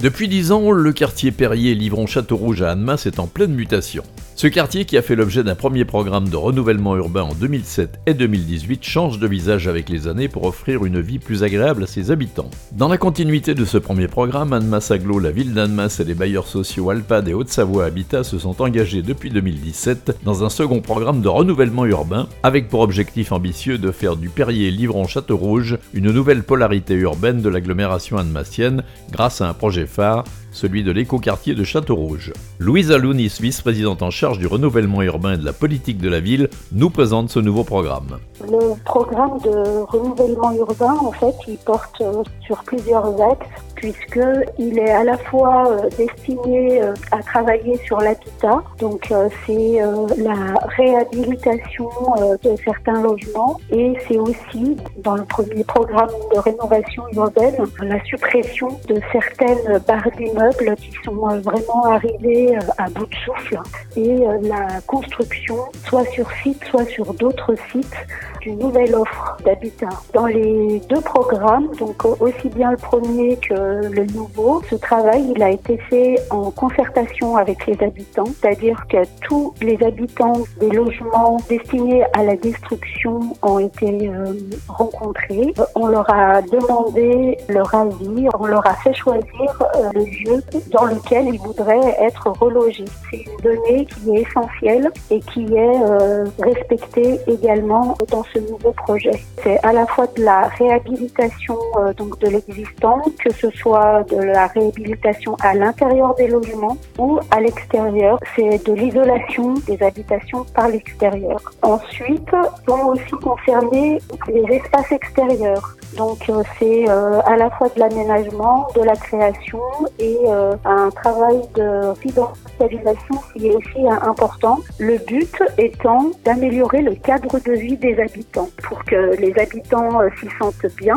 Depuis 10 ans, le quartier Perrier-Livron-Château-Rouge à Annemasse est en pleine mutation. Ce quartier, qui a fait l'objet d'un premier programme de renouvellement urbain en 2007 et 2018, change de visage avec les années pour offrir une vie plus agréable à ses habitants. Dans la continuité de ce premier programme, Annemasse Aglo, la ville d'Annemasse et les bailleurs sociaux Alpad et Haute-Savoie Habitat se sont engagés depuis 2017 dans un second programme de renouvellement urbain, avec pour objectif ambitieux de faire du Perrier-Livron-Château-Rouge une nouvelle polarité urbaine de l'agglomération annemassienne grâce à un projet phare celui de l'écoquartier de Château-Rouge. Louise Alounis, vice-présidente en charge du renouvellement urbain et de la politique de la ville, nous présente ce nouveau programme. Le programme de renouvellement urbain, en fait, il porte euh, sur plusieurs axes puisqu'il est à la fois euh, destiné euh, à travailler sur l'habitat, donc c'est la réhabilitation de certains logements. Et c'est aussi dans le premier programme de rénovation urbaine la suppression de certaines barres d'immeubles qui sont euh, vraiment arrivés euh, à bout de souffle. Et euh, la construction, soit sur site, soit sur d'autres sites, d'une nouvelle offre d'habitat. Dans les deux programmes, donc aussi bien le premier que le nouveau, ce travail il a été fait en concertation avec les habitants, c'est-à-dire que tous les habitants des logements destinés à la destruction ont été rencontrés. On leur a demandé leur avis, on leur a fait choisir le lieu dans lequel ils voudraient être relogés. C'est une donnée qui est essentielle et qui est euh, respectée également dans ce nouveau projet. C'est à la fois de la réhabilitation euh, donc de l'existant, que ce soit de la réhabilitation à l'intérieur des logements ou à l'extérieur. C'est de l'isolation des habitations par l'extérieur. Ensuite, vont aussi concerner les espaces extérieurs. Donc euh, c'est à la fois de l'aménagement, de la création et euh, un travail de fidélisation qui est aussi important. Le but étant d'améliorer le cadre de vie des habitants pour que les habitants euh, s'y sentent bien.